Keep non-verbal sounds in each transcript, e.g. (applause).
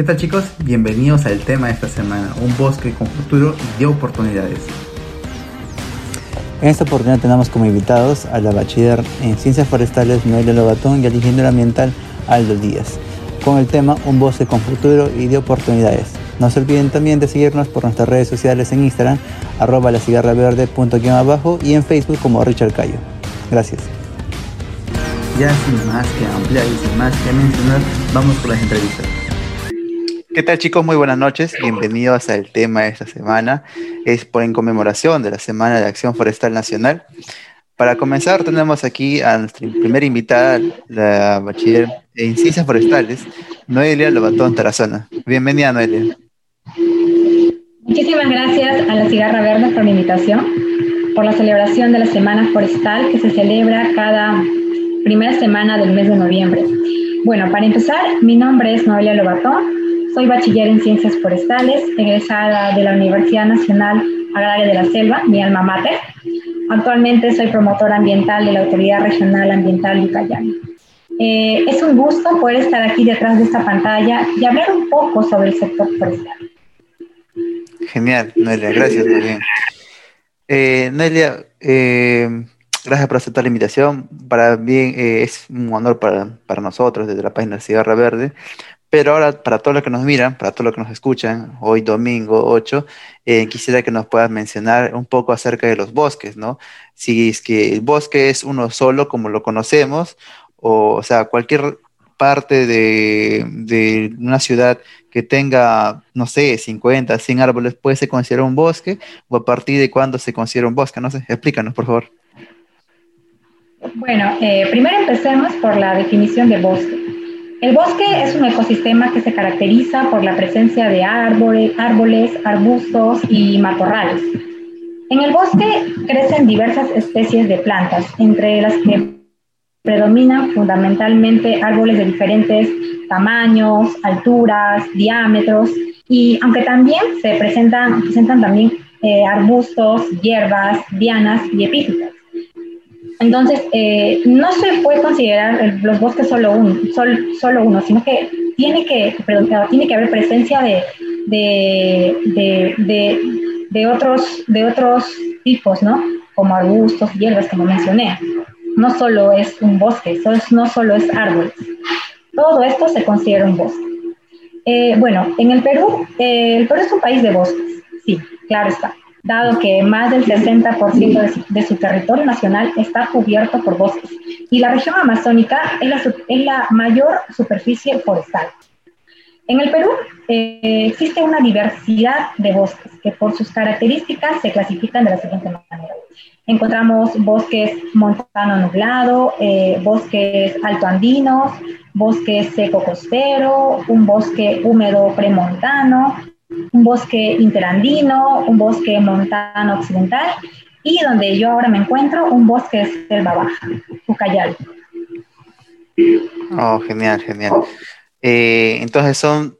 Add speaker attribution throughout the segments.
Speaker 1: ¿Qué tal chicos? Bienvenidos al tema de esta semana, un bosque con futuro y de oportunidades.
Speaker 2: En esta oportunidad tenemos como invitados a la bachiller en Ciencias Forestales Noelia Lobatón y al ingeniero ambiental Aldo Díaz, con el tema Un bosque con futuro y de oportunidades. No se olviden también de seguirnos por nuestras redes sociales en Instagram, arroba la cigarra verde punto abajo y en Facebook como Richard Cayo. Gracias.
Speaker 1: Ya sin más que ampliar y sin más que mencionar, vamos con las entrevistas. ¿Qué tal chicos? Muy buenas noches. Bienvenidos al tema de esta semana. Es por en conmemoración de la Semana de Acción Forestal Nacional. Para comenzar tenemos aquí a nuestra primera invitada, la bachiller en Ciencias Forestales, Noelia Lobatón Tarazona. Bienvenida Noelia.
Speaker 3: Muchísimas gracias a la Cigarra Verde por la invitación, por la celebración de la Semana Forestal que se celebra cada primera semana del mes de noviembre. Bueno, para empezar, mi nombre es Noelia Lobatón, soy bachiller en Ciencias Forestales, egresada de la Universidad Nacional Agraria de la Selva, mi alma mater. Actualmente soy promotora ambiental de la Autoridad Regional Ambiental Ucayali. Eh, es un gusto poder estar aquí detrás de esta pantalla y hablar un poco sobre el sector forestal.
Speaker 1: Genial, Nelia, gracias. Eh, Nelia, eh, gracias por aceptar la invitación. Para bien, eh, es un honor para, para, nosotros desde la página Cigarra Verde pero ahora, para todos los que nos miran, para todos los que nos escuchan, hoy domingo 8, eh, quisiera que nos puedas mencionar un poco acerca de los bosques, ¿no? Si es que el bosque es uno solo, como lo conocemos, o, sea, cualquier parte de, de, una ciudad que tenga, no sé, 50, 100 árboles, ¿puede ser considerado un bosque? ¿O a partir de cuándo se considera un bosque? No sé, explícanos, por favor.
Speaker 3: Bueno, eh, primero empecemos por la definición de bosque. El bosque es un ecosistema que se caracteriza por la presencia de árboles, arbustos y matorrales. En el bosque crecen diversas especies de plantas, entre las que predominan fundamentalmente árboles de diferentes tamaños, alturas, diámetros, y aunque también se presentan, presentan también eh, arbustos, hierbas, dianas y epífitas. Entonces, eh, no se puede considerar los bosques solo uno, solo uno, sino que tiene que, tiene que haber presencia de, de, otros, de otros tipos, ¿no? Como arbustos, hierbas, como mencioné. No solo es un bosque, no solo es árboles. Todo esto se considera un bosque. Eh, bueno, en el Perú, eh, el Perú es un país de bosques, sí, claro está dado que más del 60% de su, territorio nacional está cubierto por bosques y la región amazónica es la, mayor superficie forestal. En el Perú eh, existe una diversidad de bosques que por sus características se clasifican de la siguiente manera. Encontramos bosques montano nublado, eh, bosques altoandinos, bosque seco costero, un bosque húmedo premontano, un bosque interandino, un bosque montano occidental y donde yo ahora me encuentro, un bosque de selva baja, Ucayali.
Speaker 1: Oh, genial, genial. Eh, entonces son,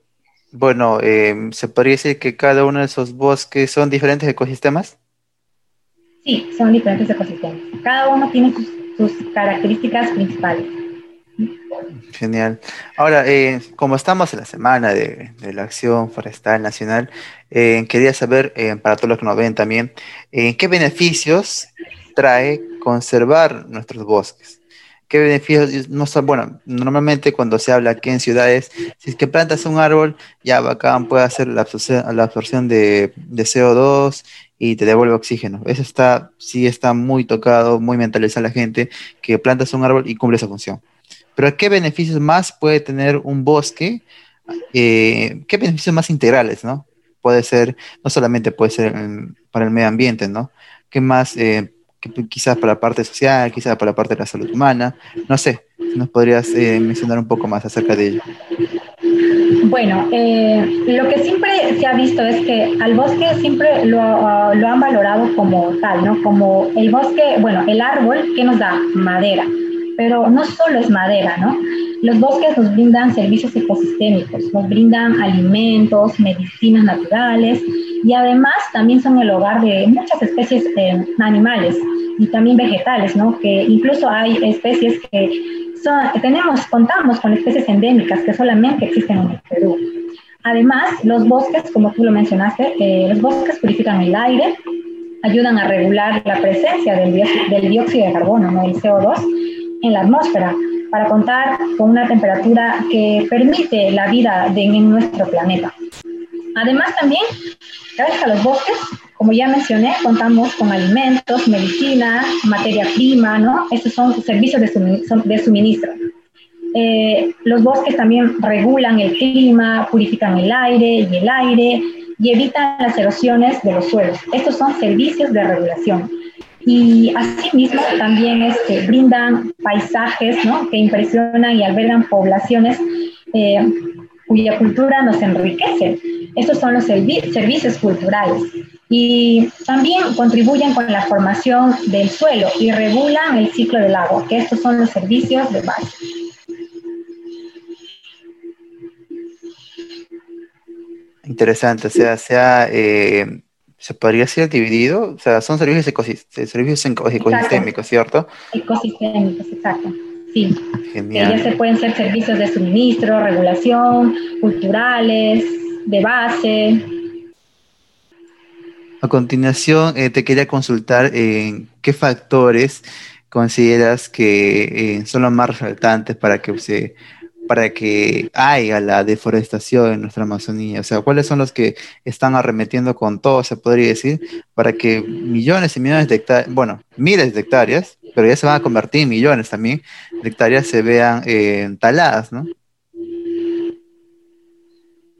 Speaker 1: bueno, eh, ¿se podría decir que cada uno de esos bosques son diferentes ecosistemas?
Speaker 3: Sí, son diferentes ecosistemas. Cada uno tiene sus características principales.
Speaker 1: Genial. Ahora, eh, como estamos en la semana de, la acción forestal nacional, eh, quería saber, eh, para todos los que nos ven también, ¿qué beneficios trae conservar nuestros bosques? ¿Qué beneficios? No bueno, normalmente cuando se habla aquí en ciudades, si es que plantas un árbol, ya bacán puede hacer la absorción, de, de, CO2 y te devuelve oxígeno. Eso está, sí está muy tocado, muy mentalizado a la gente, que plantas un árbol y cumple esa función. Pero ¿qué beneficios más puede tener un bosque? Eh, ¿Qué beneficios más integrales, no? Puede ser, no solamente puede ser para el medio ambiente, ¿no? ¿Qué más, eh, quizás para la parte social, quizás para la parte de la salud humana? No sé, ¿nos podrías eh, mencionar un poco más acerca de ello?
Speaker 3: Bueno, lo que siempre se ha visto es que al bosque siempre lo, lo, han valorado como tal, ¿no? Como el bosque, bueno, el árbol que nos da madera, pero no solo es madera, ¿no? Los bosques nos brindan servicios ecosistémicos, nos brindan alimentos, medicinas naturales y además también son el hogar de muchas especies eh, animales y también vegetales, ¿no? Que incluso hay especies que son, tenemos, contamos con especies endémicas que solamente existen en el Perú. Además, los bosques, como tú lo mencionaste, eh, los bosques purifican el aire, ayudan a regular la presencia del, dióxido de carbono, ¿no? el CO2, en la atmósfera, para contar con una temperatura que permite la vida en nuestro planeta. Además, también, gracias a los bosques, como ya mencioné, contamos con alimentos, medicina, materia prima, ¿no? Estos son servicios de suministro. Eh, los bosques también regulan el clima, purifican el aire y el aire y evitan las erosiones de los suelos. Estos son servicios de regulación. Y asimismo también este, brindan paisajes que impresionan y albergan poblaciones eh, cuya cultura nos enriquece. Estos son los servicios culturales. Y también contribuyen con la formación del suelo y regulan el ciclo del agua, que estos son los servicios de base.
Speaker 1: Interesante, o sea, sea eh, se podría ser dividido, o sea, son servicios, servicios ecosistémicos, ¿cierto?
Speaker 3: Ecosistémicos, exacto. Sí. Genial. Ya se pueden ser servicios de suministro, regulación, culturales, de base.
Speaker 1: A continuación, eh, te quería consultar en qué factores consideras que eh, son los más resaltantes para que se para que haya la deforestación en nuestra Amazonía? O sea, ¿cuáles son los que están arremetiendo con todo, se podría decir, para que millones y millones de hectáreas, bueno, miles de hectáreas, pero ya se van a convertir en millones también, de hectáreas se vean eh, taladas, ¿no?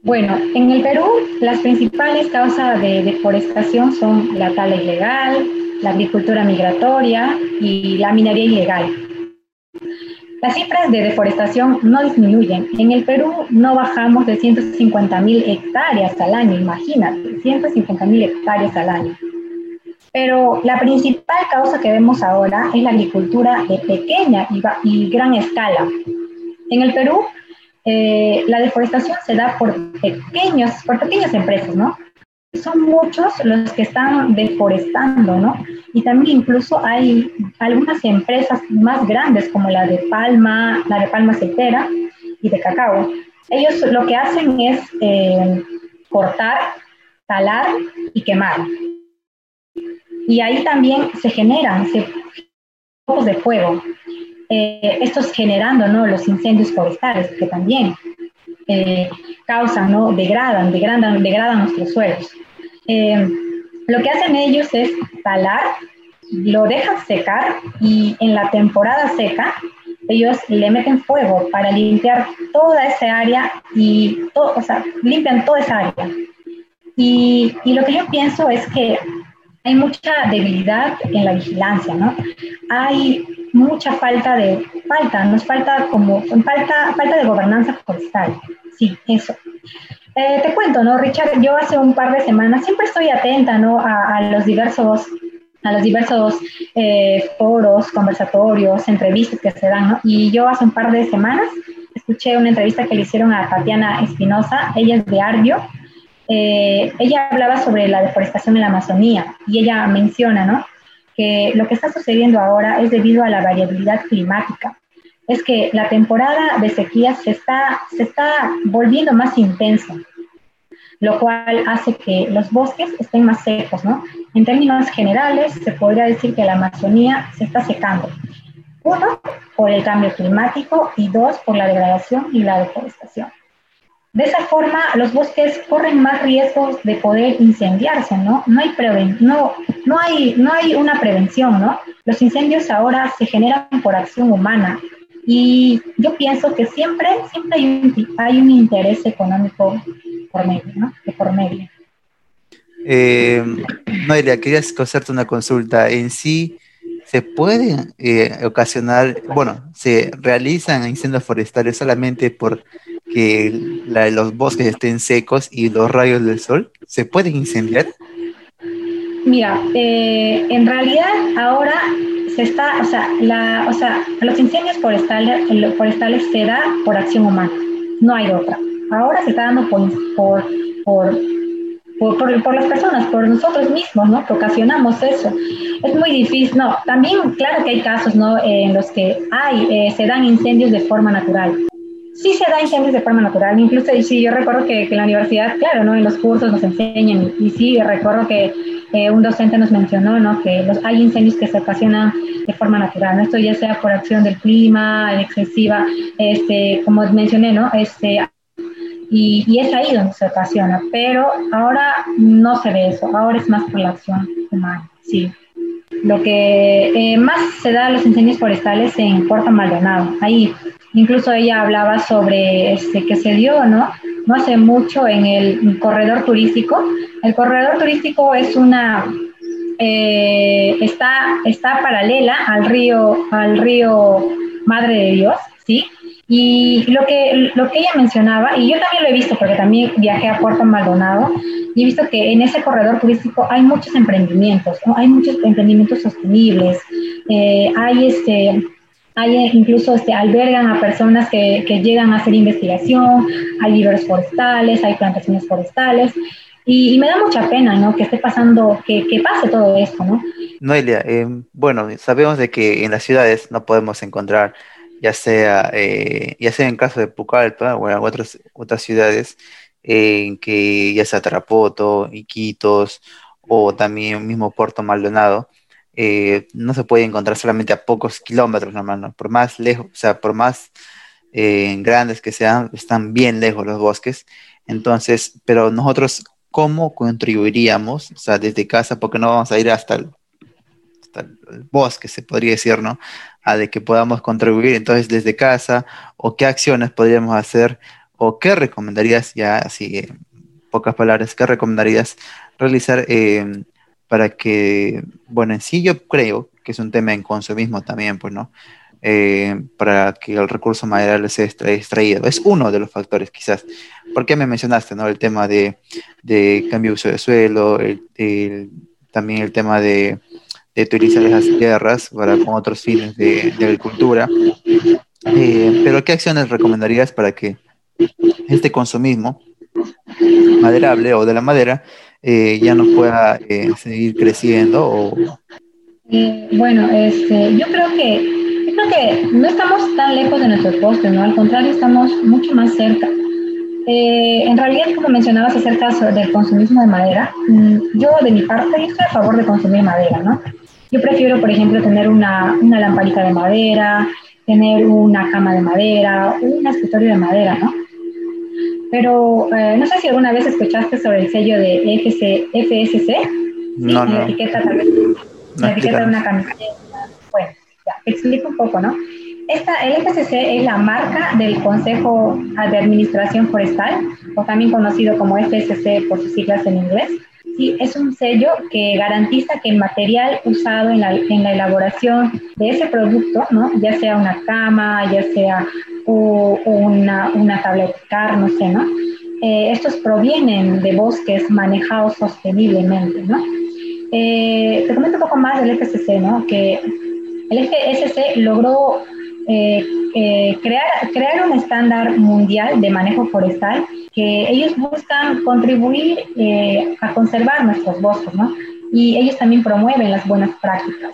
Speaker 3: Bueno, en el Perú las principales causas de deforestación son la tala ilegal, la agricultura migratoria y la minería ilegal. Las cifras de deforestación no disminuyen. En el Perú no bajamos de 150 mil hectáreas al año, imagínate, 150 mil hectáreas al año. Pero la principal causa que vemos ahora es la agricultura de pequeña y, gran escala. En el Perú, eh, la deforestación se da por, pequeños, por pequeñas empresas, ¿no? Son muchos los que están deforestando, ¿no? Y también incluso hay algunas empresas más grandes como la de palma, la de palma aceitera y de cacao. Ellos lo que hacen es eh, cortar, talar y quemar. Y ahí también se generan focos de fuego. Eh, estos generando ¿no? los incendios forestales que también eh, causan, ¿no? degradan, degradan, degradan nuestros suelos. Eh, lo que hacen ellos es talar, lo dejan secar y en la temporada seca ellos le meten fuego para limpiar toda esa área y limpian toda esa área. Y, lo que yo pienso es que hay mucha debilidad en la vigilancia, ¿no? Hay mucha falta de, falta, nos falta como, falta, falta de gobernanza forestal. Sí, eso. Eh, te cuento, ¿no, Richard? Yo hace un par de semanas siempre estoy atenta, ¿no? A, los diversos, a los diversos eh, foros, conversatorios, entrevistas que se dan, ¿no? Y yo hace un par de semanas escuché una entrevista que le hicieron a Tatiana Espinosa, ella es de Arbio. Eh, ella hablaba sobre la deforestación en la Amazonía y ella menciona, ¿no? Que lo que está sucediendo ahora es debido a la variabilidad climática es que la temporada de sequía se está, se está volviendo más intensa, lo cual hace que los bosques estén más secos, ¿no? En términos generales, se podría decir que la Amazonía se está secando. Uno, por el cambio climático y dos, por la degradación y la deforestación. De esa forma, los bosques corren más riesgos de poder incendiarse, ¿no? No hay, no, no, hay, no hay una prevención, ¿no? Los incendios ahora se generan por acción humana, y yo pienso que siempre, siempre hay un, interés económico por medio, ¿no? De por medio.
Speaker 1: Eh, Noelia, quería hacerte una consulta. En sí, ¿se pueden eh, ocasionar, bueno, se realizan incendios forestales solamente por que los bosques estén secos y los rayos del sol? ¿Se pueden incendiar?
Speaker 3: Mira, eh, en realidad ahora se está, o sea, la, o sea, los incendios forestales, forestales se da por acción humana, no hay otra. Ahora se está dando por, por, por, por, las personas, por nosotros mismos, ¿no? Que ocasionamos eso. Es muy difícil, no, también claro que hay casos, ¿no? en los que hay, eh, se dan incendios de forma natural, sí se da incendios de forma natural. Incluso sí, yo recuerdo que, que la universidad, claro, ¿no? En los cursos nos enseñan y, sí, recuerdo que eh, un docente nos mencionó, ¿no? Que los, hay incendios que se ocasionan de forma natural, ¿no? Esto ya sea por acción del clima, excesiva, este, como mencioné, ¿no? Este, y, y, es ahí donde se ocasiona, pero ahora no se ve eso, ahora es más por la acción humana, sí. Lo que eh, más se da a los incendios forestales en Puerto Maldonado. Ahí incluso ella hablaba sobre este, que se dio, ¿no? No hace mucho en el corredor turístico. El corredor turístico es una eh, está, está paralela al río, al río Madre de Dios, ¿sí? Y lo que, lo que ella mencionaba, y yo también lo he visto porque también viajé a Puerto Maldonado, y he visto que en ese corredor turístico hay muchos emprendimientos, hay muchos emprendimientos sostenibles, eh, hay este... Hay incluso este, albergan a personas que, que llegan a hacer investigación, hay viveros forestales, hay plantaciones forestales, y, me da mucha pena, ¿no? Que esté pasando, que, que pase todo esto, ¿no?
Speaker 1: Noelia, eh, bueno, sabemos de que en las ciudades no podemos encontrar ya sea, eh, ya sea en caso de Pucallpa o en otras, otras ciudades, en que ya sea Tarapoto, Iquitos o también mismo Puerto Maldonado, eh, no se puede encontrar solamente a pocos kilómetros nomás, por más lejos, o sea, por más eh, grandes que sean, están bien lejos los bosques. Entonces, pero nosotros, ¿cómo contribuiríamos? O sea, desde casa, porque no vamos a ir hasta el, hasta el bosque, se podría decir, ¿no? a de que podamos contribuir entonces desde casa o qué acciones podríamos hacer o qué recomendarías, ya así pocas palabras, qué recomendarías realizar eh, para que, bueno, en sí yo creo que es un tema en consumismo también, pues, ¿no? Eh, para que el recurso material sea extraído. Es uno de los factores, quizás. ¿Por qué me mencionaste, ¿no? El tema de, cambio de uso de suelo, también el tema de de utilizar esas tierras para con otros fines de, agricultura. Eh, pero ¿qué acciones recomendarías para que este consumismo maderable o de la madera eh, ya no pueda eh, seguir creciendo? O...
Speaker 3: bueno, este, yo creo que creo que no estamos tan lejos de nuestros postes, ¿no? Al contrario, estamos mucho más cerca. en realidad, como mencionabas acerca del consumismo de madera, mm, yo de mi parte yo estoy a favor de consumir madera, ¿no? Yo prefiero, por ejemplo, tener una, una lamparita de madera, tener una cama de madera, un escritorio de madera, ¿no? Pero eh, no sé si alguna vez escuchaste sobre el sello de FC, FSC.
Speaker 1: No, no.
Speaker 3: La etiqueta, tal vez, la etiqueta de una camiseta. Bueno, ya, te explico un poco, ¿no? Esta, el FSC es la marca del Consejo de Administración Forestal, o también conocido como FSC por sus siglas en inglés. Sí, es un sello que garantiza que el material usado en la, en la elaboración de ese producto, ¿no? ya sea una cama, ya sea una, una tabla no sé, ¿no? Eh, estos provienen de bosques manejados sosteniblemente, ¿no? Eh, te comento un poco más del FSC, ¿no? Que el FSC logró eh, crear, crear un estándar mundial de manejo forestal que ellos buscan contribuir eh, a conservar nuestros bosques, ¿no? Y ellos también promueven las buenas prácticas.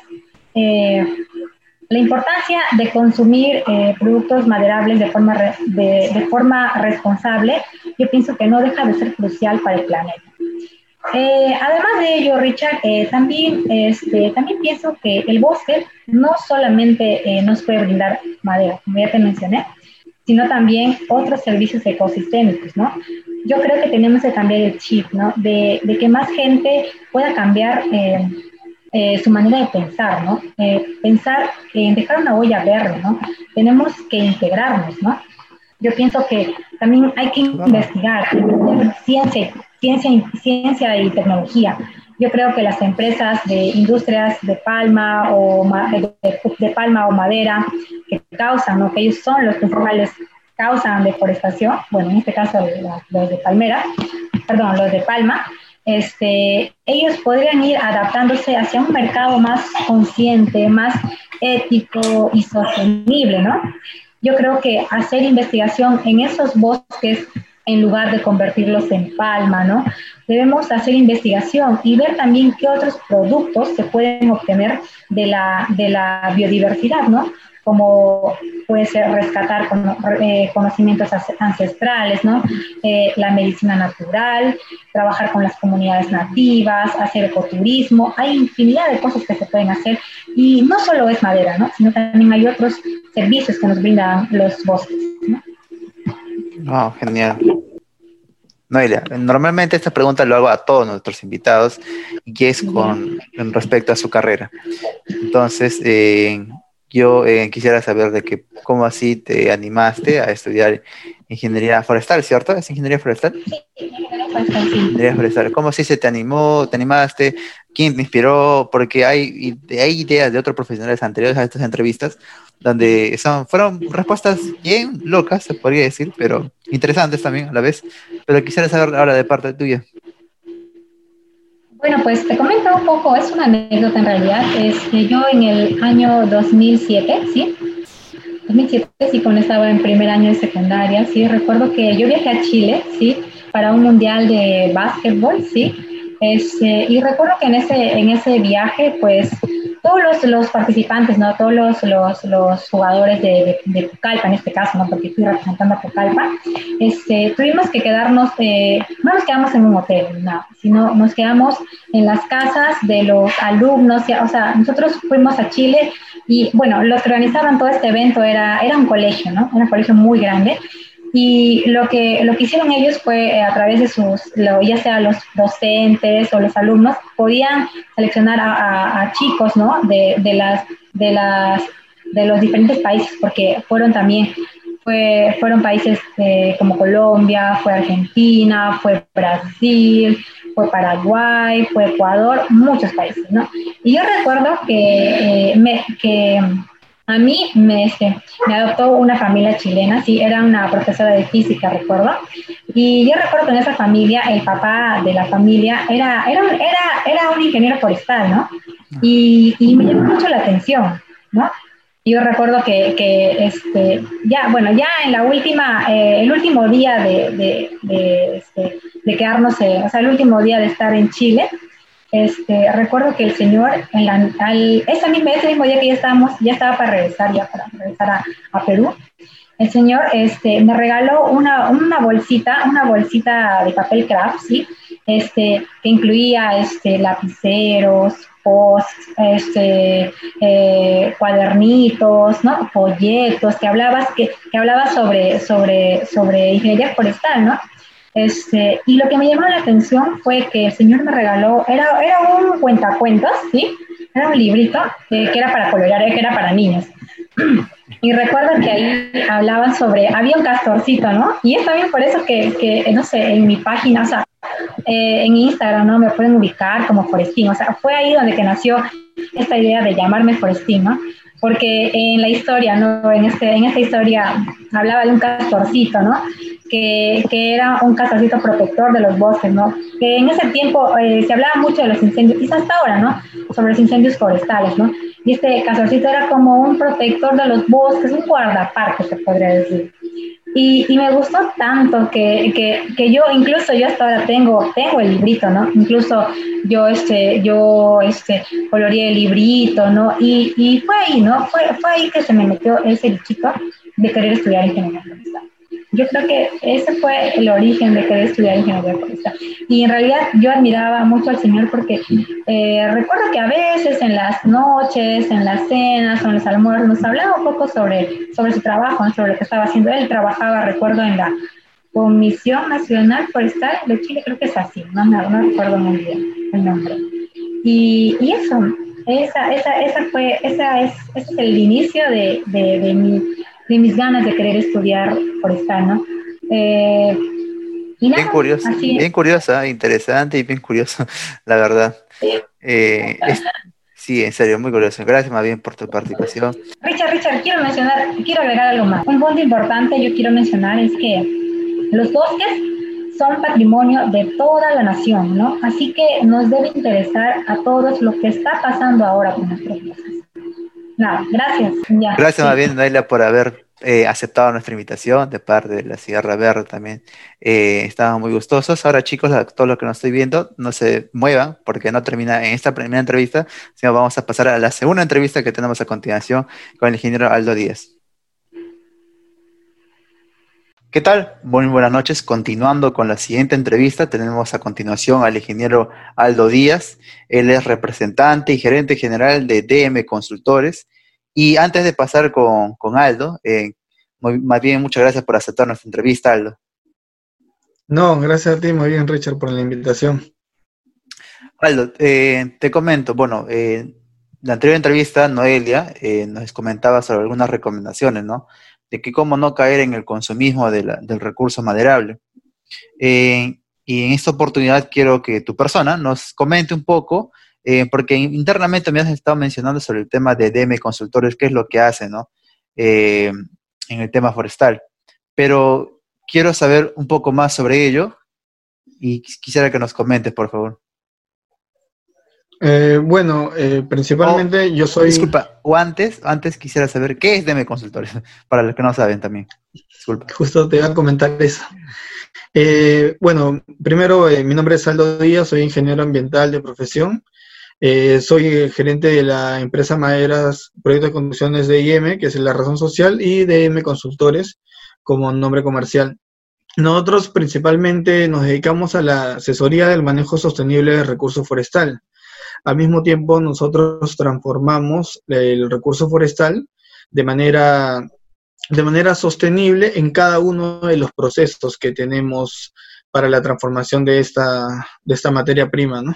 Speaker 3: la importancia de consumir productos maderables de forma, de, forma responsable, yo pienso que no deja de ser crucial para el planeta. Eh, además de ello, Richard, eh, también, este, también pienso que el bosque no solamente eh, nos puede brindar madera, como ya te mencioné, sino también otros servicios ecosistémicos, ¿no? Yo creo que tenemos que cambiar el chip, ¿no? De, de que más gente pueda cambiar su manera de pensar, ¿no? pensar en dejar una huella verde, ¿no? Tenemos que integrarnos, ¿no? Yo pienso que también hay que investigar, ciencia, ciencia, ciencia y tecnología. Yo creo que las empresas de industrias de palma o de, palma o madera que causan, ¿no? que ellos son los principales causan deforestación, bueno, en este caso los de palmera, perdón, los de palma, este, ellos podrían ir adaptándose hacia un mercado más consciente, más ético y sostenible, ¿no? Yo creo que hacer investigación en esos bosques en lugar de convertirlos en palma, ¿no? Debemos hacer investigación y ver también qué otros productos se pueden obtener de la, de la biodiversidad, ¿no? como puede ser rescatar eh, conocimientos ancestrales, ¿no? Eh, la medicina natural, trabajar con las comunidades nativas, hacer ecoturismo, hay infinidad de cosas que se pueden hacer y no solo es madera, ¿no? sino también hay otros servicios que nos brindan los bosques. ¿no?
Speaker 1: Oh, genial. Noelia, normalmente esta pregunta lo hago a todos nuestros invitados y es con, respecto a su carrera. Entonces, eh, yo eh, quisiera saber de que, cómo así te animaste a estudiar ingeniería forestal, ¿cierto? ¿Es ingeniería forestal? Sí, ingeniería forestal. ¿Cómo así se te animó, te animaste? ¿Quién te inspiró? Porque hay, hay ideas de otros profesionales anteriores a estas entrevistas donde son, fueron respuestas bien locas, se podría decir, pero interesantes también a la vez. Pero quisiera saber ahora de parte tuya.
Speaker 3: Bueno, pues te comento un poco, es una anécdota en realidad. Es que yo en el año 2007, ¿sí? 2007, sí, cuando estaba en primer año de secundaria, sí, recuerdo que yo viajé a Chile, ¿sí? Para un mundial de básquetbol, ¿sí? Este, y recuerdo que en ese, en ese viaje, pues todos los, los, participantes, ¿no? Todos los, los, los jugadores de, de, Pucallpa, en este caso, ¿no? Porque estoy representando a Pucallpa, este, tuvimos que quedarnos, eh, no nos quedamos en un hotel, no, sino nos quedamos en las casas de los alumnos, o sea, nosotros fuimos a Chile y, bueno, los que organizaban todo este evento era, era un colegio, ¿no? Era un colegio muy grande y lo que, lo que hicieron ellos fue eh, a través de sus, ya sea los docentes o los alumnos, podían seleccionar a, chicos, ¿no? De, de, las, de, las, de los diferentes países, porque fueron también, fue, fueron países eh, como Colombia, fue Argentina, fue Brasil, fue Paraguay, fue Ecuador, muchos países, ¿no? Y yo recuerdo que, eh, me, que a mí me, este, me adoptó una familia chilena, sí, era una profesora de física, recuerdo. Y yo recuerdo que en esa familia, el papá de la familia era, era, era, era un ingeniero forestal, ¿no? Y, y, me llamó mucho la atención, ¿no? Yo recuerdo que, que este, ya, bueno, ya en la última, eh, el último día de, de, de, este, de quedarnos, eh, o sea, el último día de estar en Chile, este, recuerdo que el señor, en al, ese, mismo, ese mismo día que ya estábamos, ya estaba para regresar, ya para regresar a, Perú, el señor este, me regaló una, bolsita, una bolsita de papel craft, ¿sí? Este, que incluía este, lapiceros, posts, este, eh, cuadernitos, ¿no? folletos, que, hablabas, que, que hablaba sobre, sobre, sobre ingeniería forestal, ¿no? Este, y lo que me llamó la atención fue que el señor me regaló, era, era un cuentacuentos, ¿sí? Era un librito que era para colorear, que era para niños. (clears throat) Y recuerdo que ahí hablaban sobre, había un castorcito, ¿no? Y es también por eso que, que no sé, en mi página, o sea, eh, en Instagram, ¿no? Me pueden ubicar como Forestín, o sea, fue ahí donde que nació esta idea de llamarme Forestín, ¿no? Porque en la historia, ¿no? En, este, en esta historia hablaba de un castorcito, ¿no? que, que, era un casacito protector de los bosques, ¿no? Que en ese tiempo eh, se hablaba mucho de los incendios, quizás hasta ahora, ¿no? Sobre los incendios forestales, ¿no? Y este casacito era como un protector de los bosques, un guardaparque, se podría decir. Y, y me gustó tanto que, que, que, yo, incluso yo hasta ahora tengo, tengo el librito, ¿no? Incluso yo, este, yo, este, coloreé el librito, ¿no? Y, y fue ahí, ¿no? Fue, fue ahí que se me metió ese bichito de querer estudiar ingeniería forestal. Yo creo que ese fue el origen de querer estudiar ingeniería forestal. Y en realidad yo admiraba mucho al Señor porque eh, recuerdo que a veces en las noches, en las cenas o en los almuerzos nos hablaba un poco sobre, sobre su trabajo, sobre lo que estaba haciendo. Él trabajaba, recuerdo, en la Comisión Nacional Forestal de Chile, creo que es así, no, no, recuerdo muy bien el nombre. Y, y eso, esa, esa, esa fue, esa es, ese es el inicio de, de, de mi de mis ganas de querer estudiar forestal, ¿no? Eh,
Speaker 1: bien curiosa, bien curiosa, interesante y bien curioso, (laughs) la verdad. Eh, sí, en serio, muy curioso. Gracias más bien por tu participación.
Speaker 3: Richard, Richard, quiero mencionar, quiero agregar algo más. Un punto importante yo quiero mencionar es que los bosques son patrimonio de toda la nación, ¿no? Así que nos debe interesar a todos lo que está pasando ahora con nuestros bosques. No, gracias.
Speaker 1: gracias más bien, Naila, por haber eh, aceptado nuestra invitación de parte de la Sierra Verde también. Eh, estaban muy gustosos. Ahora, chicos, todo lo que nos estoy viendo, no se muevan porque no termina en esta primera entrevista, sino vamos a pasar a la segunda entrevista que tenemos a continuación con el ingeniero Aldo Díaz. ¿Qué tal? Muy buenas noches. Continuando con la siguiente entrevista, tenemos a continuación al ingeniero Aldo Díaz. Él es representante y gerente general de DM Consultores y antes de pasar con, Aldo, eh, más bien muchas gracias por aceptar nuestra entrevista, Aldo.
Speaker 4: No, gracias a ti, muy bien, Richard, por la invitación.
Speaker 1: Aldo, eh, te comento, bueno, eh, la anterior entrevista, Noelia nos comentaba sobre algunas recomendaciones, ¿no? De que cómo no caer en el consumismo del recurso maderable. y en esta oportunidad quiero que tu persona nos comente un poco eh, porque internamente me has estado mencionando sobre el tema de DM Consultores, qué es lo que hace, ¿no? Eh, en el tema forestal. Pero quiero saber un poco más sobre ello y quisiera que nos comentes, por favor.
Speaker 4: Eh, bueno, principalmente yo soy...
Speaker 1: Disculpa, o antes, antes quisiera saber qué es DM Consultores, (laughs) para los que no saben también.
Speaker 4: Disculpa. Justo te iba a comentar eso. bueno, primero, mi nombre es Aldo Díaz, soy ingeniero ambiental de profesión. Eh, soy gerente de la empresa Maderas Proyectos de Conducciones de IM, que es la razón social, y de IM Consultores como nombre comercial. Nosotros principalmente nos dedicamos a la asesoría del manejo sostenible del recurso forestal. Al mismo tiempo, nosotros transformamos el recurso forestal de manera, de manera sostenible en cada uno de los procesos que tenemos para la transformación de esta, de esta materia prima, ¿no?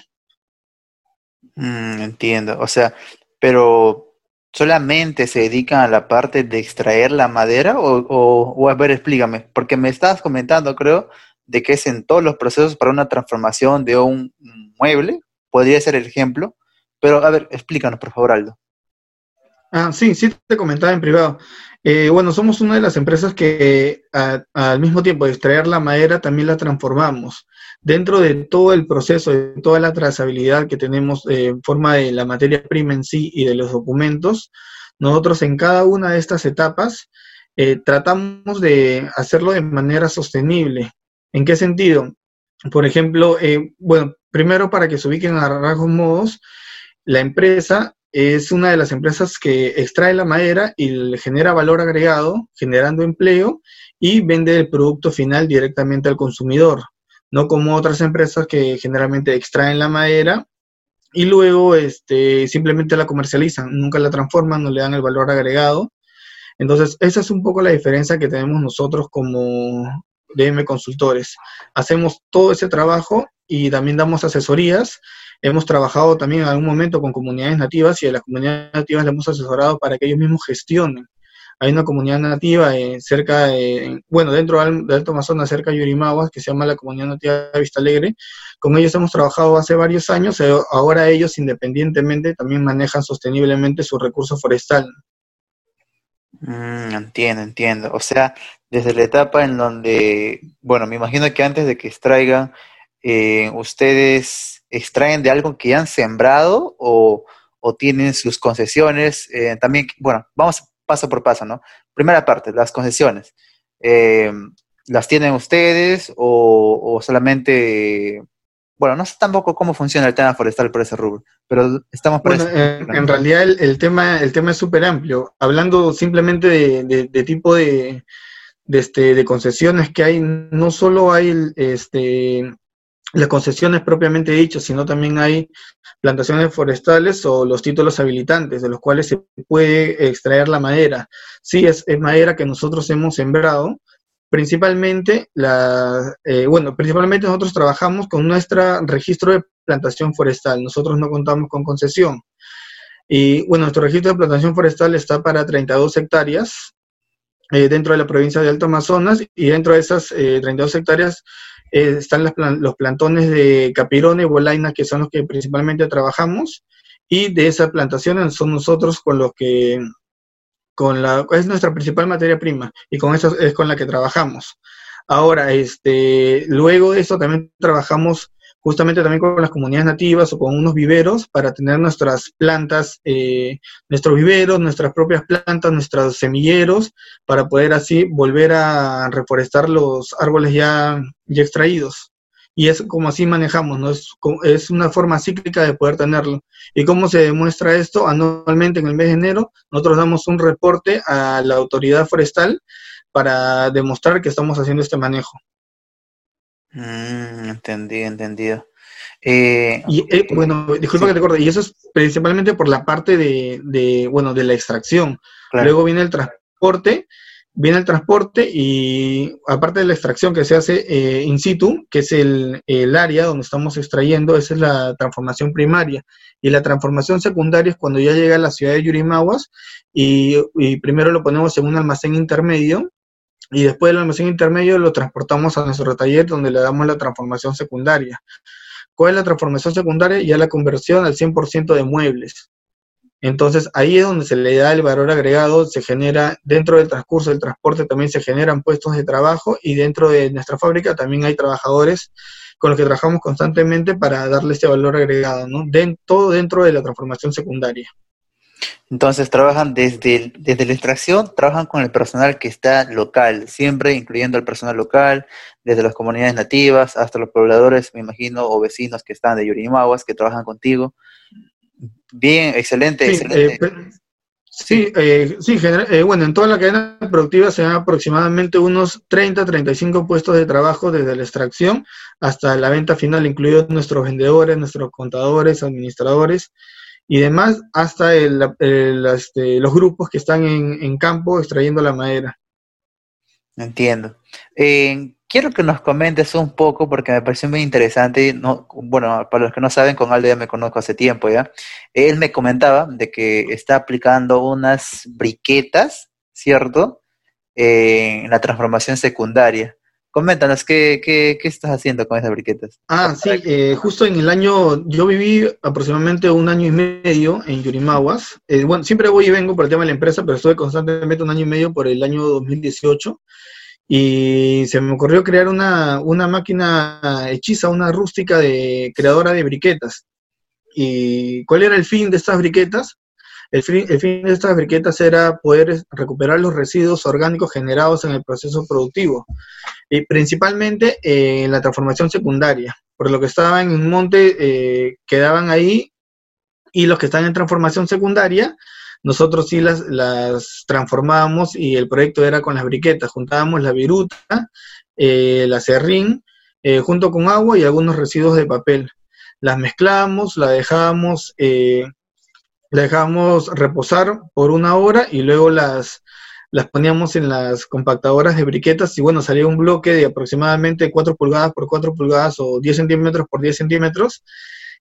Speaker 1: Mm, entiendo. O sea, pero solamente se dedican a la parte de extraer la madera o, o, a ver, explícame, porque me estabas comentando, creo, de que es en todos los procesos para una transformación de un mueble, podría ser el ejemplo, pero a ver, explícanos, por favor, Aldo.
Speaker 4: Ah, sí, sí te comentaba en privado. Eh, bueno, somos una de las empresas que al mismo tiempo de extraer la madera también la transformamos dentro de todo el proceso, de toda la trazabilidad que tenemos eh, en forma de la materia prima en sí y de los documentos, nosotros en cada una de estas etapas eh, tratamos de hacerlo de manera sostenible. ¿En qué sentido? Por ejemplo, bueno, primero para que se ubiquen a rasgos modos, la empresa es una de las empresas que extrae la madera y genera valor agregado, generando empleo y vende el producto final directamente al consumidor no como otras empresas que generalmente extraen la madera y luego este, simplemente la comercializan, nunca la transforman, no le dan el valor agregado. Entonces, esa es un poco la diferencia que tenemos nosotros como DM consultores. Hacemos todo ese trabajo y también damos asesorías. Hemos trabajado también en algún momento con comunidades nativas y a las comunidades nativas le hemos asesorado para que ellos mismos gestionen hay una comunidad nativa eh, cerca, bueno, dentro de Alto Amazonas, cerca de Yurimaguas, que se llama la Comunidad Nativa de Vista Alegre. Con ellos hemos trabajado hace varios años, eh, ahora ellos independientemente también manejan sosteniblemente su recurso forestal.
Speaker 1: Mm, entiendo, entiendo. O sea, desde la etapa en donde, bueno, me imagino que antes de que extraigan, eh, ustedes extraen de algo que han sembrado o, o tienen sus concesiones. también, bueno, vamos paso por paso, ¿no? Primera parte, las concesiones. Eh, ¿Las tienen ustedes o, solamente... Bueno, no sé tampoco cómo funciona el tema forestal por ese rubro, pero estamos
Speaker 4: por bueno, en, realidad el, tema, el tema es súper amplio. Hablando simplemente de, tipo de, este, de concesiones que hay, no solo hay este, las concesiones propiamente dicho, sino también hay plantaciones forestales o los títulos habilitantes, de los cuales se puede extraer la madera. Sí, es, madera que nosotros hemos sembrado. Principalmente, eh, bueno, principalmente nosotros trabajamos con nuestro registro de plantación forestal. Nosotros no contamos con concesión. Y bueno, nuestro registro de plantación forestal está para 32 hectáreas eh, dentro de la provincia de Alto Amazonas y dentro de esas 32 eh, hectáreas eh, están los plantones de capirona y bolaina, que son los que principalmente trabajamos, y de esas plantaciones son nosotros con los que, con la, es nuestra principal materia prima, y con eso es con la que trabajamos. Ahora, este, luego de eso también trabajamos justamente también con las comunidades nativas o con unos viveros para tener nuestras plantas, eh, nuestros viveros, nuestras propias plantas, nuestros semilleros, para poder así volver a reforestar los árboles ya, ya extraídos. Y es como así manejamos, ¿no? Es, es una forma cíclica de poder tenerlo. ¿Y cómo se demuestra esto? Anualmente en el mes de enero, nosotros damos un reporte a la autoridad forestal para demostrar que estamos haciendo este manejo.
Speaker 1: Mm, entendido, entendido.
Speaker 4: Eh, y eh, bueno, disculpa que te corte, y eso es principalmente por la parte de, bueno, de la extracción. Luego viene el transporte, viene el transporte y aparte de la extracción que se hace eh, in situ, que es el, área donde estamos extrayendo, esa es la transformación primaria. Y la transformación secundaria es cuando ya llega a la ciudad de Yurimaguas y, y primero lo ponemos en un almacén intermedio y después del almacén intermedio lo transportamos a nuestro taller donde le damos la transformación secundaria. ¿Cuál es la transformación secundaria? Ya la conversión al 100% de muebles. Entonces ahí es donde se le da el valor agregado, se genera, dentro del transcurso del transporte también se generan puestos de trabajo y dentro de nuestra fábrica también hay trabajadores con los que trabajamos constantemente para darle este valor agregado, ¿no? todo dentro de la transformación secundaria.
Speaker 1: Entonces trabajan desde, desde la extracción, trabajan con el personal que está local, siempre incluyendo el personal local, desde las comunidades nativas hasta los pobladores, me imagino, o vecinos que están de Yurimaguas, que trabajan contigo. Bien, excelente,
Speaker 4: sí,
Speaker 1: excelente.
Speaker 4: Eh, sí, eh, sí eh, bueno, en toda la cadena productiva se dan aproximadamente unos 30, 35 puestos de trabajo desde la extracción hasta la venta final, incluidos nuestros vendedores, nuestros contadores, administradores y demás, hasta el, este, los grupos que están en, campo extrayendo la madera.
Speaker 1: Entiendo. Eh, quiero que nos comentes un poco, porque me pareció muy interesante. No, bueno, para los que no saben, con Aldo ya me conozco hace tiempo ya. Él me comentaba de que está aplicando unas briquetas, ¿cierto? Eh, en la transformación secundaria. Coméntanos, ¿qué, qué, qué estás haciendo con esas briquetas?
Speaker 4: Ah, sí, eh, justo en el año, yo viví aproximadamente un año y medio en Yurimaguas. Eh, bueno, siempre voy y vengo por el tema de la empresa, pero estuve constantemente un año y medio por el año 2018. Y se me ocurrió crear una, una máquina hechiza, una rústica de creadora de briquetas. ¿Y cuál era el fin de estas briquetas? El fin, el fin, de estas briquetas era poder recuperar los residuos orgánicos generados en el proceso productivo y principalmente eh, en la transformación secundaria, por lo que estaban en un monte eh, quedaban ahí y los que están en transformación secundaria, nosotros sí las, las transformábamos y el proyecto era con las briquetas, juntábamos la viruta, eh, la serrín, junto con agua y algunos residuos de papel. Las mezclábamos, la dejábamos, la dejábamos reposar por una hora y luego las, las poníamos en las compactadoras de briquetas y bueno, salía un bloque de aproximadamente 4 pulgadas por 4 pulgadas o 10 centímetros por 10 centímetros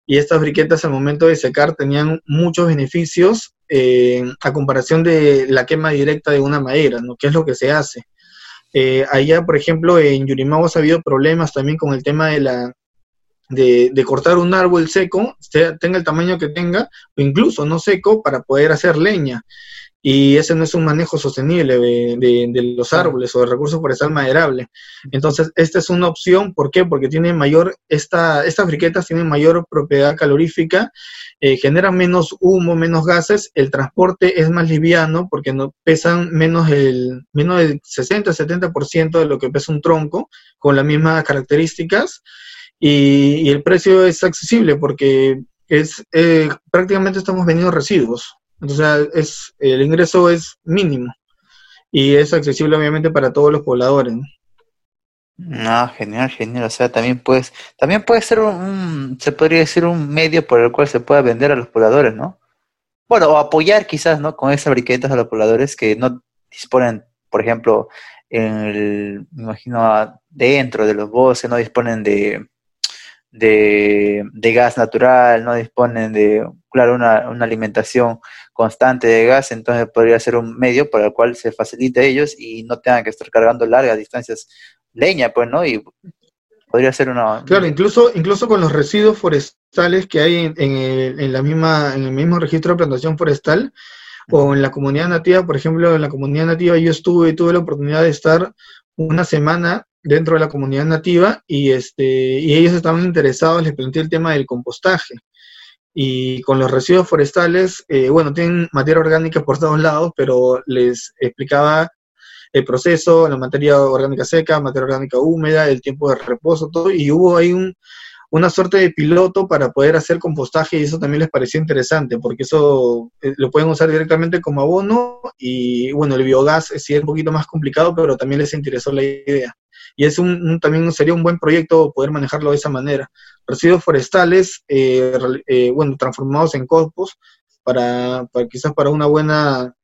Speaker 4: y estas briquetas al momento de secar tenían muchos beneficios eh, a comparación de la quema directa de una madera, ¿no? que es lo que se hace. Eh, allá, por ejemplo, en Yurimaguas ha habido problemas también con el tema de la de, de, cortar un árbol seco, tenga el tamaño que tenga, o incluso no seco, para poder hacer leña y ese no es un manejo sostenible de, los árboles o de recursos forestal maderable. Entonces, esta es una opción, ¿por qué? Porque tiene mayor, esta, estas briquetas tienen mayor propiedad calorífica, eh, generan menos humo, menos gases, el transporte es más liviano porque no pesan menos, el, menos del 60-70% de lo que pesa un tronco, con las mismas características, y, el precio es accesible porque es eh, prácticamente estamos vendiendo residuos. Entonces, es, el ingreso es mínimo y es accesible obviamente para todos los pobladores.
Speaker 1: ¿no? genial, genial. O sea, también puedes, también puede ser un, se podría decir un medio por el cual se pueda vender a los pobladores, ¿no? Bueno, o apoyar quizás, ¿no? Con esas briquetas a los pobladores que no disponen, por ejemplo, el, me imagino, dentro de los bosques, no disponen de, de, gas natural, no disponen de, claro, una, alimentación constante de gas, entonces podría ser un medio para el cual se facilite a ellos y no tengan que estar cargando largas distancias leña, pues, ¿no? Y podría ser una...
Speaker 4: Claro, incluso, incluso con los residuos forestales que hay en, en, la misma, en el mismo registro de plantación forestal, o en la comunidad nativa, por ejemplo, en la comunidad nativa yo estuve tuve la oportunidad de estar una semana dentro de la comunidad nativa y, este, y ellos estaban interesados, les planteé el tema del compostaje. Y con los residuos forestales, eh, bueno, tienen materia orgánica por todos lados, pero les explicaba el proceso, la materia orgánica seca, materia orgánica húmeda, el tiempo de reposo, todo, y hubo ahí un, una suerte de piloto para poder hacer compostaje y eso también les pareció interesante porque eso eh, lo pueden usar directamente como abono y bueno, el biogás sí es un poquito más complicado, pero también les interesó la idea. Y es un, también sería un buen proyecto poder manejarlo de esa manera. Residuos forestales, eh, eh, bueno, transformados en compost para, para quizás para una buena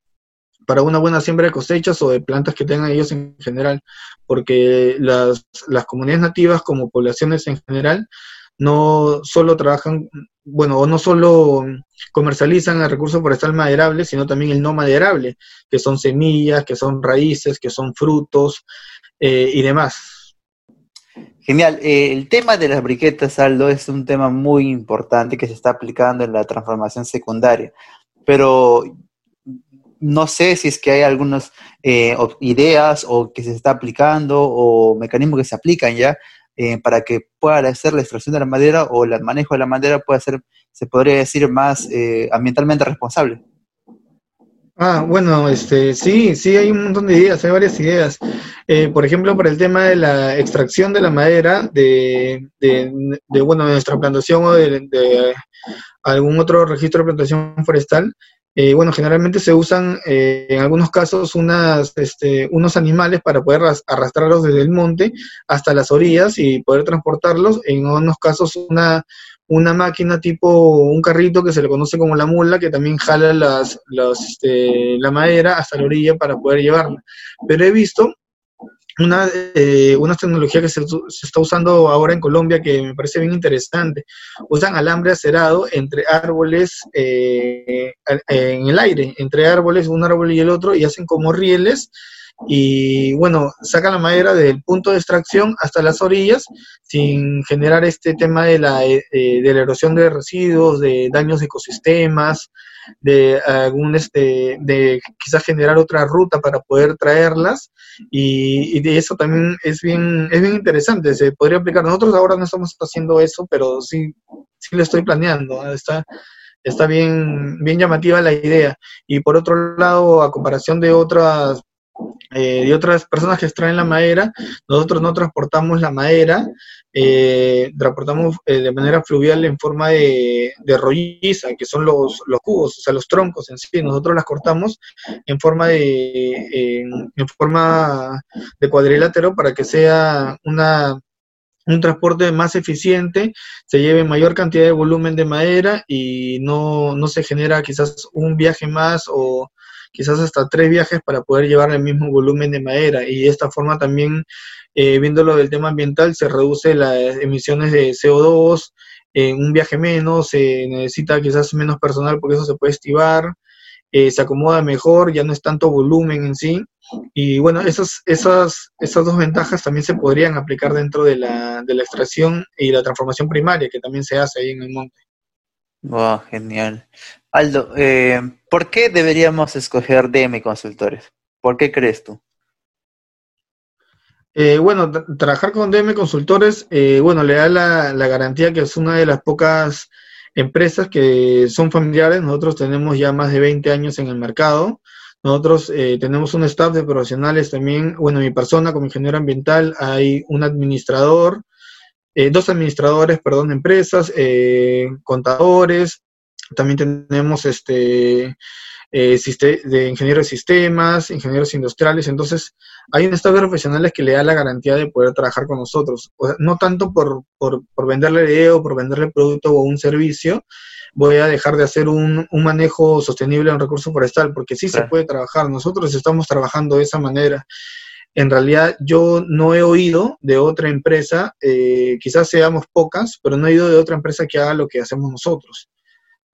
Speaker 4: para una buena siembra de cosechas o de plantas que tengan ellos en general, porque las, las comunidades nativas como poblaciones en general no solo trabajan, bueno, o no solo comercializan el recurso forestal maderable, sino también el no maderable, que son semillas, que son raíces, que son frutos eh, y demás.
Speaker 1: Genial. Eh, el tema de las briquetas, Aldo, es un tema muy importante que se está aplicando en la transformación secundaria, pero no sé si es que hay algunas eh, ideas o que se está aplicando o mecanismos que se aplican ya eh, para que pueda hacer la extracción de la madera o el manejo de la madera pueda ser, se podría decir, más ambientalmente responsable.
Speaker 4: Ah, bueno, este, sí, sí, hay un montón de ideas, hay varias ideas. Eh, por ejemplo, para el tema de la extracción de la madera de, de, bueno, de nuestra plantación o de, de, algún otro registro de plantación forestal, eh, bueno, generalmente se usan eh, en algunos casos unas, este, unos animales para poder arrastrarlos desde el monte hasta las orillas y poder transportarlos. En unos casos una, una máquina tipo un carrito que se le conoce como la mula, que también jala las, este, la madera hasta la orilla para poder llevarla. Pero he visto una, eh, una tecnología que se, está usando ahora en Colombia que me parece bien interesante. Usan alambre acerado entre árboles eh, en el aire, entre árboles, un árbol y el otro, y hacen como rieles. Y bueno, sacan la madera del punto de extracción hasta las orillas sin generar este tema de la, eh, de la erosión de residuos, de daños de ecosistemas, de algún este de quizás generar otra ruta para poder traerlas. Y, y, eso también es bien es bien interesante se podría aplicar. Nosotros ahora no estamos haciendo eso pero sí sí lo estoy planeando está está bien bien llamativa la idea. Y por otro lado a comparación de otras eh, de otras personas que extraen la madera, nosotros no transportamos la madera, eh, transportamos eh, de manera fluvial en forma de, rolliza, que son los, los, cubos, o sea, los troncos en sí, nosotros las cortamos en forma de, en forma de cuadrilátero para que sea una, un transporte más eficiente, se lleve mayor cantidad de volumen de madera y no, no se genera quizás un viaje más o quizás hasta tres viajes para poder llevar el mismo volumen de madera y de esta forma también, eh, viéndolo del tema ambiental, se reduce las emisiones de CO2, en un viaje menos, se necesita quizás menos personal porque eso se puede estivar, eh, se acomoda mejor, ya no es tanto volumen en sí. Y bueno, esas, esas, esas dos ventajas también se podrían aplicar dentro de la, de la extracción y la transformación primaria que también se hace ahí en el monte.
Speaker 1: Wow, genial. Aldo, eh, ¿por qué deberíamos escoger DM Consultores? ¿Por qué crees tú?
Speaker 4: Eh, bueno, trabajar con DM Consultores, eh, bueno, le da la, garantía que es una de las pocas empresas que son familiares. Nosotros tenemos ya más de 20 años en el mercado. Nosotros tenemos un staff de profesionales también, bueno, mi persona como ingeniero ambiental, hay un administrador, dos administradores, perdón, empresas, contadores, también tenemos este eh, de ingenieros de sistemas, ingenieros industriales. Entonces, hay un estado de profesionales que le da la garantía de poder trabajar con nosotros. no tanto por, por, por venderle idea o por venderle producto o un servicio, voy a dejar de hacer un, un manejo sostenible en recurso forestal, porque sí se puede trabajar. Nosotros estamos trabajando de esa manera. En realidad, yo no he oído de otra empresa, eh, quizás seamos pocas, pero no he oído de otra empresa que haga lo que hacemos nosotros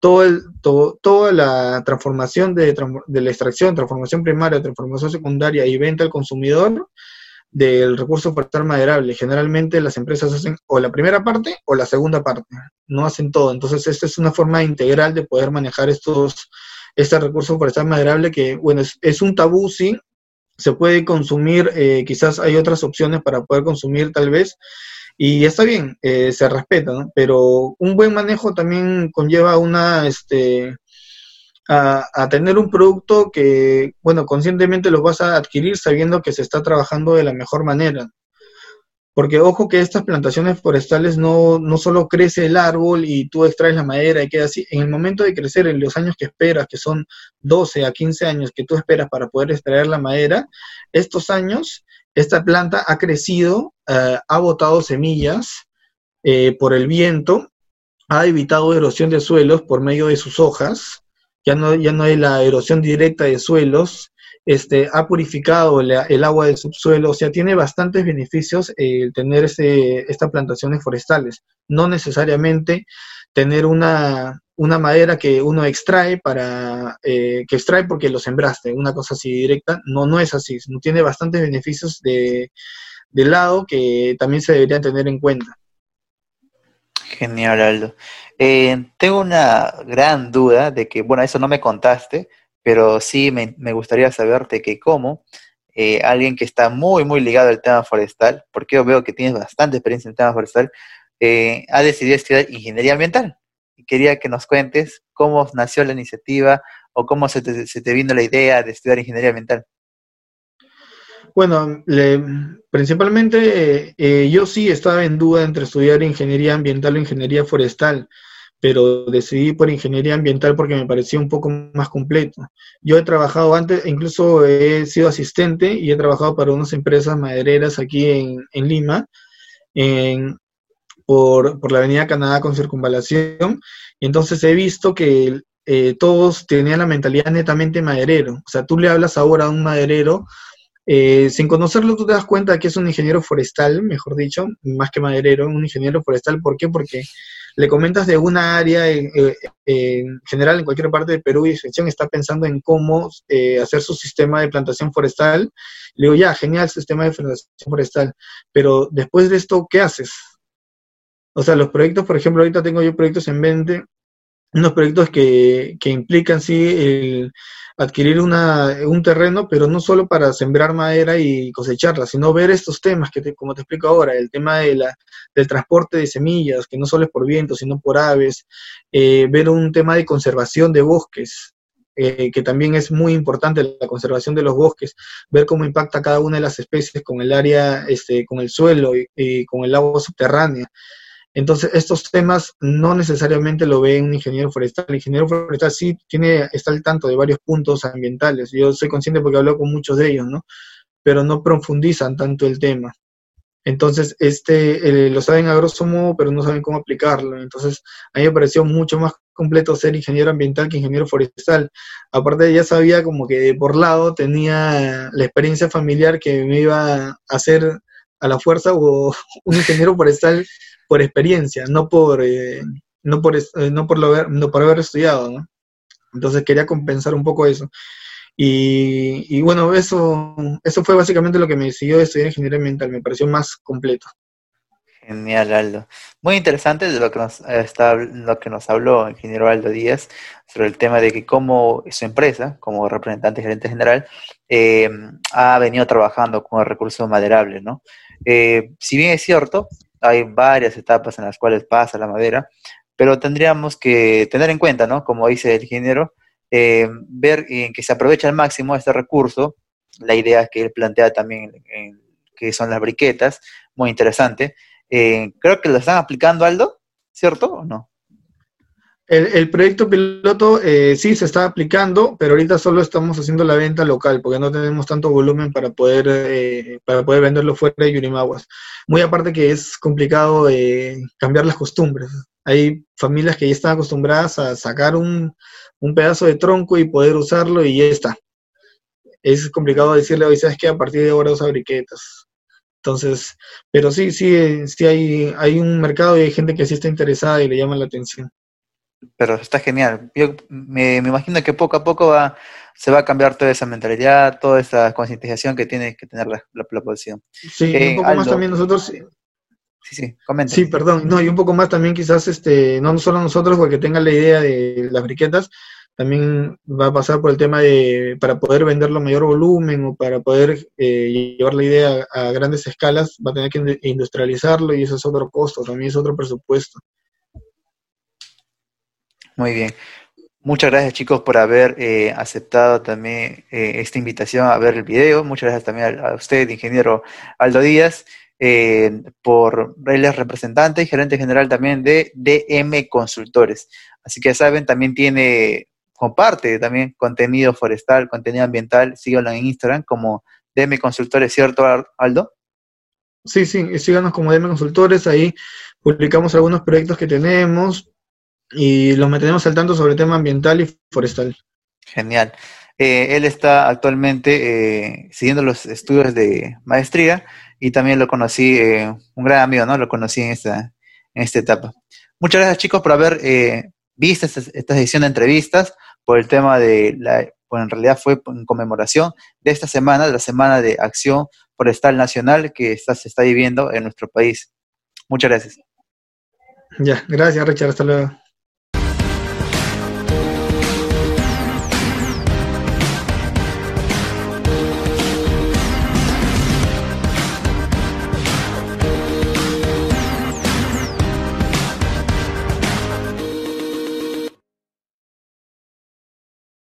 Speaker 4: todo toda la transformación de, de, la extracción, transformación primaria, transformación secundaria y venta al consumidor del recurso forestal maderable. Generalmente las empresas hacen o la primera parte o la segunda parte, no hacen todo. Entonces, esta es una forma integral de poder manejar estos este recurso forestal maderable que, bueno, es, es un tabú, sí, se puede consumir, eh, quizás hay otras opciones para poder consumir tal vez, y está bien, eh, se respeta, ¿no? Pero un buen manejo también conlleva una, este, a, a, tener un producto que, bueno, conscientemente lo vas a adquirir sabiendo que se está trabajando de la mejor manera. Porque ojo que estas plantaciones forestales no, no solo crece el árbol y tú extraes la madera y queda así. En el momento de crecer, en los años que esperas, que son 12 a 15 años que tú esperas para poder extraer la madera, estos años, esta planta ha crecido, eh, ha botado semillas eh, por el viento, ha evitado erosión de suelos por medio de sus hojas, ya no, ya no hay la erosión directa de suelos, este, ha purificado el, agua del subsuelo, o sea, tiene bastantes beneficios eh, el tener ese, estas plantaciones forestales. No necesariamente tener una, una madera que uno extrae para, eh, que extrae porque lo sembraste, una cosa así directa, no, no es así, tiene bastantes beneficios de, de lado que también se deberían tener en cuenta.
Speaker 1: Genial, Aldo. Eh, tengo una gran duda de que, bueno, eso no me contaste, pero sí me, me gustaría saberte que cómo eh, alguien que está muy, muy ligado al tema forestal, porque yo veo que tienes bastante experiencia en el tema forestal, ha decidido estudiar ingeniería ambiental. Quería que nos cuentes cómo nació la iniciativa o cómo se te, vino la idea de estudiar ingeniería ambiental.
Speaker 4: Bueno, le, principalmente eh, yo sí estaba en duda entre estudiar ingeniería ambiental o ingeniería forestal pero decidí por ingeniería ambiental porque me parecía un poco más completo. Yo he trabajado antes, incluso he sido asistente y he trabajado para unas empresas madereras aquí en, Lima, por, por, la Avenida Canadá con circunvalación, y entonces he visto que eh, todos tenían la mentalidad netamente maderero. O sea, tú le hablas ahora a un maderero, eh, sin conocerlo tú te das cuenta que es un ingeniero forestal, mejor dicho, más que maderero, un ingeniero forestal. ¿Por qué? Porque le comentas de una área eh, en general en cualquier parte de Perú y extensión está pensando en cómo eh, hacer su sistema de plantación forestal, le digo, ya, genial sistema de plantación forestal, pero después de esto, ¿qué haces? O sea, los proyectos, por ejemplo, ahorita tengo yo proyectos en mente, unos proyectos que, que implican, sí, el adquirir una, un terreno, pero no solo para sembrar madera y cosecharla, sino ver estos temas que, te, como te explico ahora, el tema de la, del transporte de semillas, que no solo es por viento, sino por aves, eh, ver un tema de conservación de bosques, eh, que también es muy importante la conservación de los bosques, ver cómo impacta cada una de las especies con el área, este, con el suelo y, y con el agua subterránea. Entonces, estos temas no necesariamente lo ve un ingeniero forestal. El ingeniero forestal sí tiene, está al tanto de varios puntos ambientales. Yo soy consciente porque hablo con muchos de ellos, ¿no? Pero no profundizan tanto el tema. Entonces, este, lo saben a grosso modo, pero no saben cómo aplicarlo. Entonces, a mí me pareció mucho más completo ser ingeniero ambiental que ingeniero forestal. Aparte, ya sabía como que por lado tenía la experiencia familiar que me iba a hacer a la fuerza o (laughs) un ingeniero forestal por experiencia, no por, eh, no por, eh, no por, lo haber, no por haber estudiado, ¿no? Entonces quería compensar un poco eso. Y, bueno, eso, eso fue básicamente lo que me decidió estudiar ingeniería ambiental, me pareció más completo.
Speaker 1: Genial, Aldo. Muy interesante lo que nos, está, lo que nos habló el ingeniero Aldo Díaz sobre el tema de que cómo su empresa, como representante gerente general, eh, ha venido trabajando con el recurso maderable, ¿no? Eh, si bien es cierto, hay varias etapas en las cuales pasa la madera, pero tendríamos que tener en cuenta, ¿no? Como dice el ingeniero, eh, ver en que se aprovecha al máximo este recurso, la idea que él plantea también, que son las briquetas, muy interesante. Eh, creo que lo están aplicando, Aldo, ¿cierto o no?
Speaker 4: El, el, proyecto piloto eh, sí se está aplicando, pero ahorita solo estamos haciendo la venta local porque no tenemos tanto volumen para poder, eh, para poder venderlo fuera de Yurimaguas. Muy aparte que es complicado eh, cambiar las costumbres. Hay familias que ya están acostumbradas a sacar un, un, pedazo de tronco y poder usarlo y ya está. Es complicado decirle hoy, sabes que a partir de ahora usa briquetas. Entonces, pero sí, sí, sí hay, hay un mercado y hay gente que sí está interesada y le llama la atención
Speaker 1: pero está genial. Yo me, me, imagino que poco a poco va, se va a cambiar toda esa mentalidad, toda esa concientización que tiene que tener la, la, la población.
Speaker 4: Sí, eh, un poco Aldo, más también nosotros.
Speaker 1: Sí, sí, comenta.
Speaker 4: Sí, perdón. No, y un poco más también quizás, este, no solo nosotros porque tengan la idea de las briquetas, también va a pasar por el tema de, para poder venderlo a mayor volumen o para poder eh, llevar la idea a, grandes escalas, va a tener que industrializarlo y eso es otro costo, también es otro presupuesto.
Speaker 1: Muy bien. Muchas gracias chicos por haber eh, aceptado también eh, esta invitación a ver el video. Muchas gracias también a, usted, ingeniero Aldo Díaz, por él representante y gerente general también de DM Consultores. Así que ya saben, también tiene comparte también contenido forestal, contenido ambiental, síganlo en Instagram como DM Consultores, ¿cierto, Aldo?
Speaker 4: Sí, sí, síganos como DM Consultores, ahí publicamos algunos proyectos que tenemos y los mantenemos al tanto sobre el tema ambiental y forestal.
Speaker 1: Genial. Eh, él está actualmente eh, siguiendo los estudios de maestría y también lo conocí, eh, un gran amigo, ¿no? Lo conocí en esta, en esta etapa. Muchas gracias chicos por haber viste esta, esta edición de entrevistas por el tema de la, pues en realidad fue en conmemoración de esta semana, de la Semana de Acción Forestal Nacional que está, se está viviendo en nuestro país. Muchas gracias.
Speaker 4: Ya, gracias Richard, hasta luego.